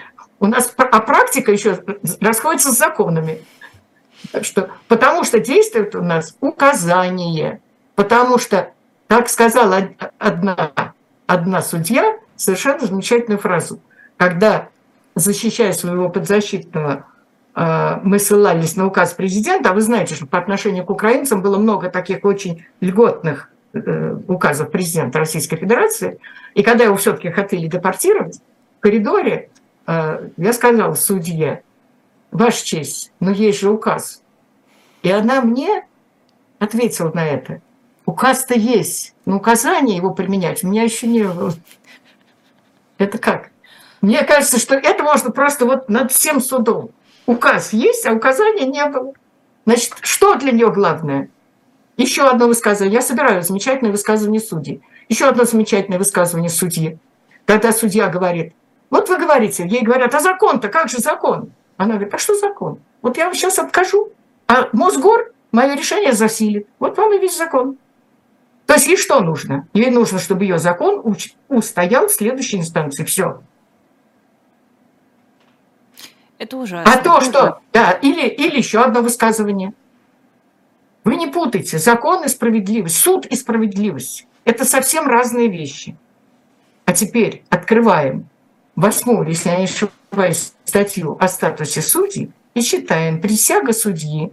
у нас а практика еще расходится с законами. Так что, потому что действует у нас указание. Потому что, как сказала одна, одна судья, совершенно замечательную фразу. Когда, защищая своего подзащитного, э, мы ссылались на указ президента, а вы знаете, что по отношению к украинцам было много таких очень льготных э, указов президента Российской Федерации, и когда его все-таки хотели депортировать, в коридоре я сказала судье, Ваша честь, но есть же указ. И она мне ответила на это. Указ-то есть, но указание его применять у меня еще не было. Это как? Мне кажется, что это можно просто вот над всем судом. Указ есть, а указания не было. Значит, что для нее главное? Еще одно высказывание. Я собираю замечательное высказывание судьи. Еще одно замечательное высказывание судьи. Когда судья говорит, вот вы говорите, ей говорят, а закон-то, как же закон? Она говорит, а что закон? Вот я вам сейчас откажу, а Мосгор мое решение засилит. Вот вам и весь закон. То есть ей что нужно? Ей нужно, чтобы ее закон устоял в следующей инстанции. Все. Это ужасно. А то, что... Да, или, или еще одно высказывание. Вы не путайте закон и справедливость, суд и справедливость. Это совсем разные вещи. А теперь открываем восьмую, если я не ошибаюсь, статью о статусе судей и читаем «Присяга судьи».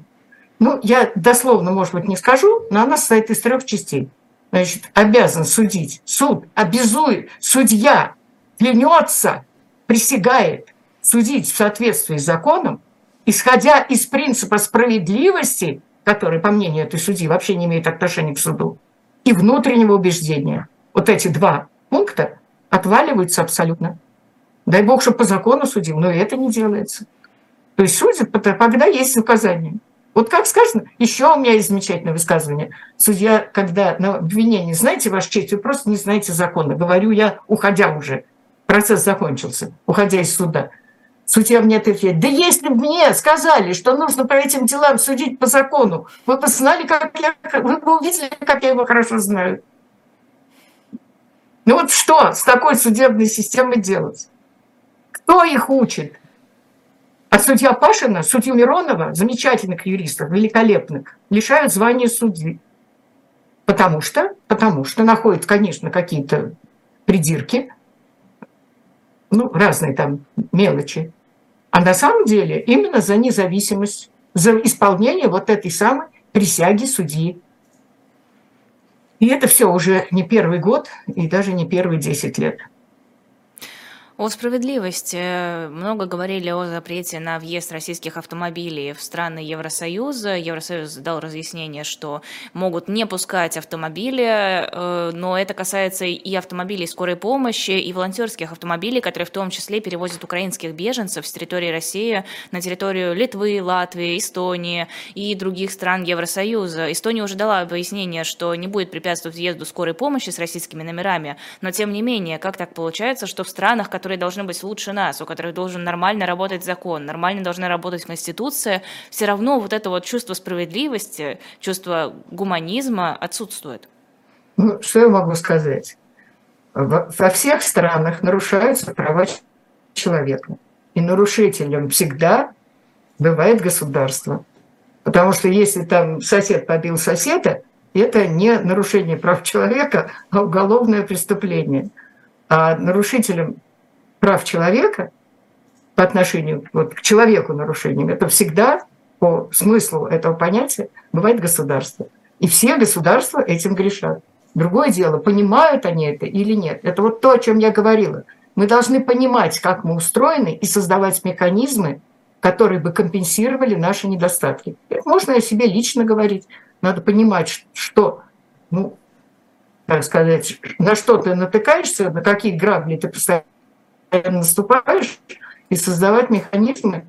Ну, я дословно, может быть, не скажу, но она состоит из трех частей значит, обязан судить. Суд обязует, судья клянется, присягает судить в соответствии с законом, исходя из принципа справедливости, который, по мнению этой судьи, вообще не имеет отношения к суду, и внутреннего убеждения. Вот эти два пункта отваливаются абсолютно. Дай бог, чтобы по закону судил, но это не делается. То есть судят, когда есть указание. Вот как сказано, еще у меня есть замечательное высказывание. Судья, когда на обвинении, знаете, ваш честь, вы просто не знаете закона. Говорю я, уходя уже. Процесс закончился, уходя из суда. Судья мне отвечает, да если бы мне сказали, что нужно по этим делам судить по закону, вы бы знали, как я, вы бы увидели, как я его хорошо знаю. Ну вот что с такой судебной системой делать? Кто их учит? А судья Пашина, судью Миронова, замечательных юристов, великолепных, лишают звания судьи. Потому что, потому что находят, конечно, какие-то придирки, ну, разные там мелочи. А на самом деле именно за независимость, за исполнение вот этой самой присяги судьи. И это все уже не первый год и даже не первые 10 лет. О справедливости. Много говорили о запрете на въезд российских автомобилей в страны Евросоюза. Евросоюз дал разъяснение, что могут не пускать автомобили, э, но это касается и автомобилей скорой помощи, и волонтерских автомобилей, которые в том числе перевозят украинских беженцев с территории России на территорию Литвы, Латвии, Эстонии и других стран Евросоюза. Эстония уже дала пояснение, что не будет препятствовать въезду скорой помощи с российскими номерами, но тем не менее, как так получается, что в странах, которые которые должны быть лучше нас, у которых должен нормально работать закон, нормально должна работать Конституция, все равно вот это вот чувство справедливости, чувство гуманизма отсутствует. Ну, что я могу сказать? Во всех странах нарушаются права человека. И нарушителем всегда бывает государство. Потому что если там сосед побил соседа, это не нарушение прав человека, а уголовное преступление. А нарушителем прав человека по отношению вот, к человеку нарушением, это всегда по смыслу этого понятия бывает государство. И все государства этим грешат. Другое дело, понимают они это или нет. Это вот то, о чем я говорила. Мы должны понимать, как мы устроены, и создавать механизмы, которые бы компенсировали наши недостатки. Это можно о себе лично говорить. Надо понимать, что, ну, так сказать, на что ты натыкаешься, на какие грабли ты постоянно наступаешь, и создавать механизмы,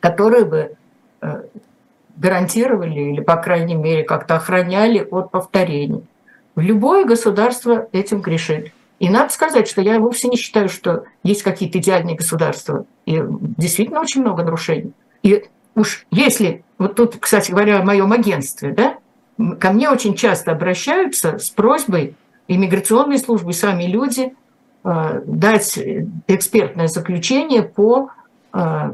которые бы э, гарантировали или, по крайней мере, как-то охраняли от повторений. Любое государство этим грешит. И надо сказать, что я вовсе не считаю, что есть какие-то идеальные государства. И действительно очень много нарушений. И уж если, вот тут, кстати говоря, о моем агентстве, да, ко мне очень часто обращаются с просьбой иммиграционной службы, сами люди, дать экспертное заключение по э,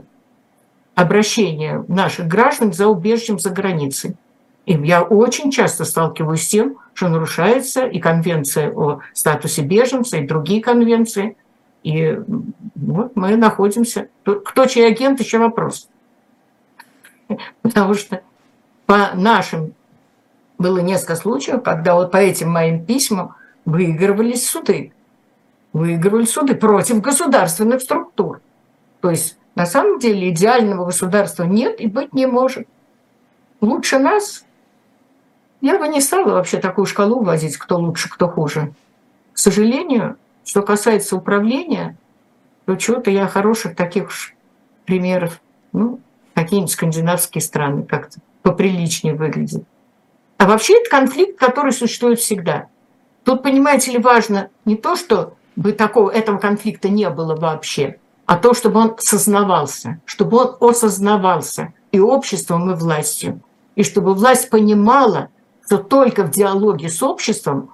обращению наших граждан за убежищем за границей. И я очень часто сталкиваюсь с тем, что нарушается и конвенция о статусе беженца, и другие конвенции. И вот мы находимся. Кто чей агент, еще вопрос. Потому что по нашим было несколько случаев, когда вот по этим моим письмам выигрывались суды. Выигрывали суды против государственных структур. То есть на самом деле идеального государства нет и быть не может. Лучше нас я бы не стала вообще такую шкалу вводить, кто лучше, кто хуже. К сожалению, что касается управления, то чего-то я хороших таких уж примеров, ну, какие-нибудь скандинавские страны как-то поприличнее выглядят. А вообще это конфликт, который существует всегда. Тут, понимаете ли, важно не то, что бы такого, этого конфликта не было вообще, а то, чтобы он сознавался, чтобы он осознавался и обществом, и властью. И чтобы власть понимала, что только в диалоге с обществом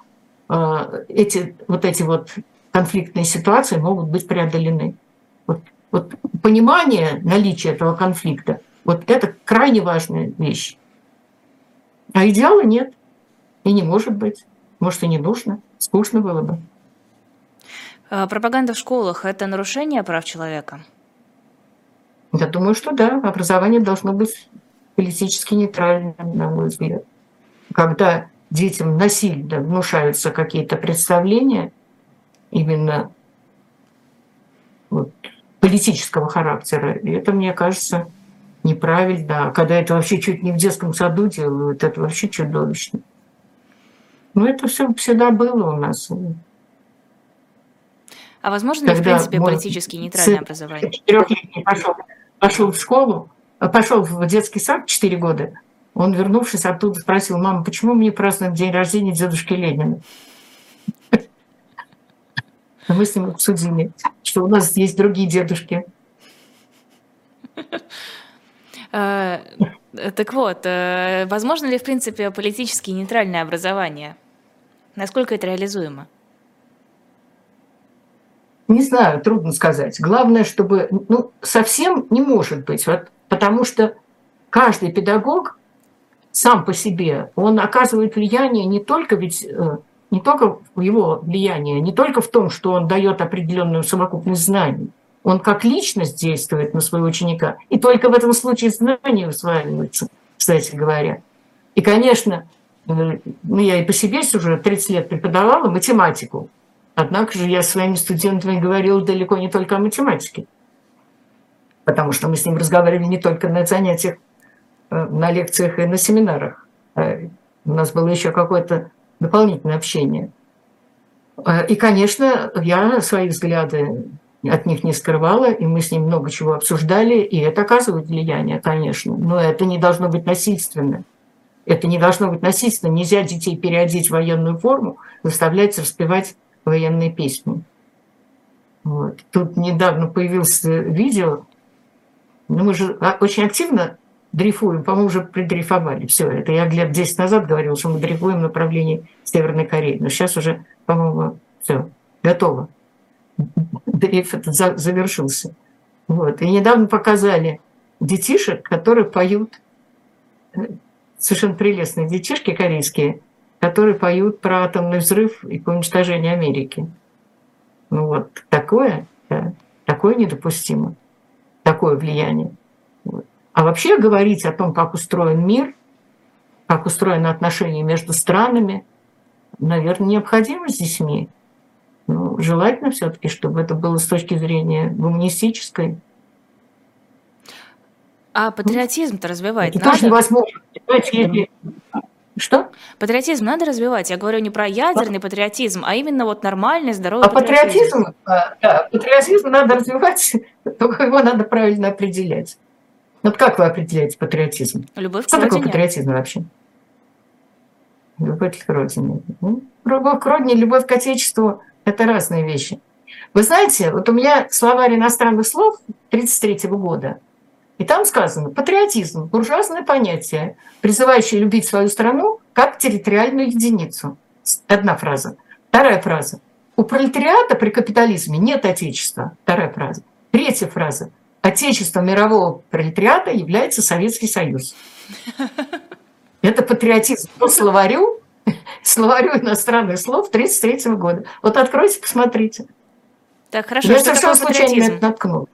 э, эти, вот эти вот конфликтные ситуации могут быть преодолены. Вот, вот понимание наличия этого конфликта, вот это крайне важная вещь. А идеала нет. И не может быть. Может, и не нужно. Скучно было бы. А пропаганда в школах – это нарушение прав человека? Я думаю, что да. Образование должно быть политически нейтральным, на мой взгляд когда детям насильно внушаются какие-то представления именно вот, политического характера, и это, мне кажется, неправильно. А когда это вообще чуть не в детском саду делают, это вообще чудовищно. Но это все всегда было у нас. А возможно ли, в принципе, политически нейтральное образование? Четырехлетний пошел, пошел в школу, пошел в детский сад 4 года, он, вернувшись оттуда, спросил, мама, почему мне празднуем день рождения дедушки Ленина? Мы с ним обсудили, что у нас есть другие дедушки. А, так вот, э, возможно ли, в принципе, политически нейтральное образование? Насколько это реализуемо? Не знаю, трудно сказать. Главное, чтобы... Ну, совсем не может быть, вот, потому что каждый педагог сам по себе, он оказывает влияние не только ведь э, не только его влияние, не только в том, что он дает определенную совокупность знаний, он как личность действует на своего ученика, и только в этом случае знания усваиваются, кстати говоря. И, конечно, э, ну, я и по себе уже 30 лет преподавала математику, однако же я своими студентами говорила далеко не только о математике, потому что мы с ним разговаривали не только на занятиях Э, на лекциях и на семинарах. Э, у нас было еще какое-то дополнительное общение. Э, и, конечно, я свои взгляды от них не скрывала, и мы с ним много чего обсуждали, и это оказывает влияние, конечно. Но это не должно быть насильственно. Это не должно быть насильственно. Нельзя детей переодеть в военную форму, заставлять распевать военные песни. Вот. Тут недавно появилось видео, ну, мы же а, очень активно дрейфуем, по-моему, уже придрейфовали. Все, это я лет 10 назад говорил, что мы дрейфуем в направлении Северной Кореи. Но сейчас уже, по-моему, все, готово. Дрейф этот завершился. Вот. И недавно показали детишек, которые поют, э, совершенно прелестные детишки корейские, которые поют про атомный взрыв и по уничтожению Америки. Ну вот такое, да, такое недопустимо, такое влияние. Вот. А вообще говорить о том, как устроен мир, как устроены отношения между странами, наверное, необходимо с детьми. Ну, желательно все-таки, чтобы это было с точки зрения гуманистической. А патриотизм-то развивать это надо? тоже невозможно. Понимаете, Что? Патриотизм надо развивать. Я говорю не про ядерный а? патриотизм, а именно вот нормальный, здоровый а патриотизм. патриотизм, да, патриотизм надо развивать, только его надо правильно определять. Вот как вы определяете патриотизм? Любовь Что к такое родине. патриотизм вообще? Любовь к родине. Ну, любовь к родине, любовь к отечеству – это разные вещи. Вы знаете, вот у меня словарь иностранных слов 1933 года, и там сказано «патриотизм – буржуазное понятие, призывающее любить свою страну как территориальную единицу». Одна фраза. Вторая фраза. У пролетариата при капитализме нет отечества. Вторая фраза. Третья фраза. Отечеством мирового пролетариата является Советский Союз. Это патриотизм по словарю, словарю иностранных слов 1933 года. Вот откройте, посмотрите. Так, хорошо, Я что совершенно случайно наткнулась.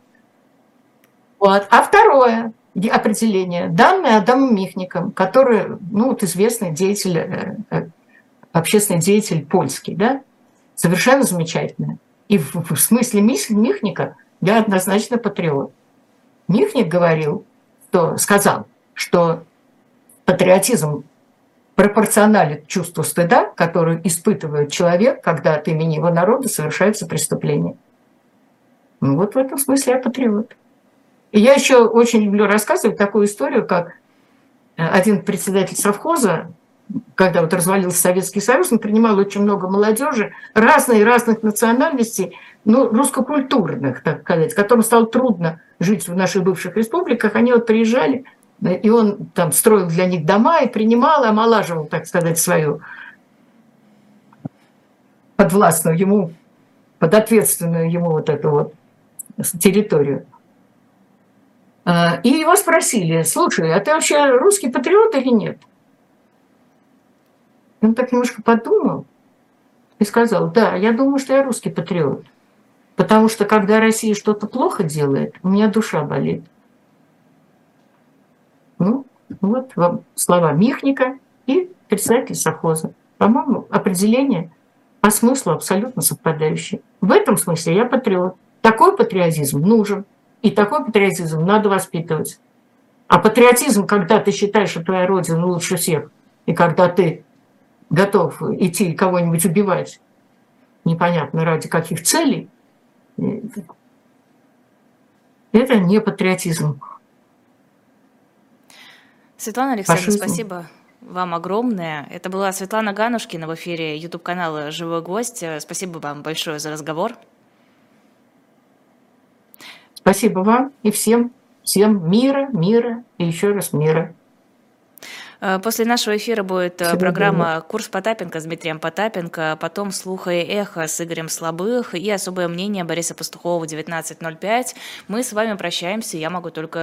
Вот. А второе де- определение, данное Адамом Михником, который, ну, вот известный деятель, э, э, общественный деятель польский, да, совершенно замечательное. И в, в смысле Мих- Михника я однозначно патриот. Михник говорил, что, сказал, что патриотизм пропорционален чувству стыда, которое испытывает человек, когда от имени его народа совершается преступление. Ну вот в этом смысле я патриот. Я еще очень люблю рассказывать такую историю, как э, один председатель совхоза, когда вот развалился Советский Союз, он принимал очень много молодежи разной разных национальностей, ну, русско-культурных, так сказать, которым стало трудно жить в наших бывших республиках. Они вот приезжали, э, и он там строил для них дома и принимал, и омолаживал, так сказать, свою подвластную ему, подответственную ему вот эту вот территорию. А, И его спросили, слушай, а ты вообще русский патриот или нет? Он так немножко подумал и сказал, да, я думаю, что я русский патриот. Потому что когда Россия что-то плохо делает, у меня душа болит. Ну, вот вам слова Михника и председатель совхоза. По-моему, определение по смыслу абсолютно совпадающее. В этом смысле я патриот. Такой патриотизм нужен. И такой патриотизм надо воспитывать. А патриотизм, когда ты считаешь, что твоя родина лучше всех, и когда ты готов идти кого-нибудь убивать, непонятно ради каких целей, это не патриотизм. Светлана Александровна, Фашизм. спасибо вам огромное. Это была Светлана Ганушкина в эфире YouTube-канала «Живой гость». Спасибо вам большое за разговор. Спасибо вам и всем, всем мира, мира и еще раз мира. Э, После нашего эфира будет э, Всего программа «Курс Потапенко» с Дмитрием Потапенко, потом «Слуха и эхо» с Игорем Слабых и «Особое мнение» Бориса Пастухова в 19.05. Мы с вами прощаемся, я могу только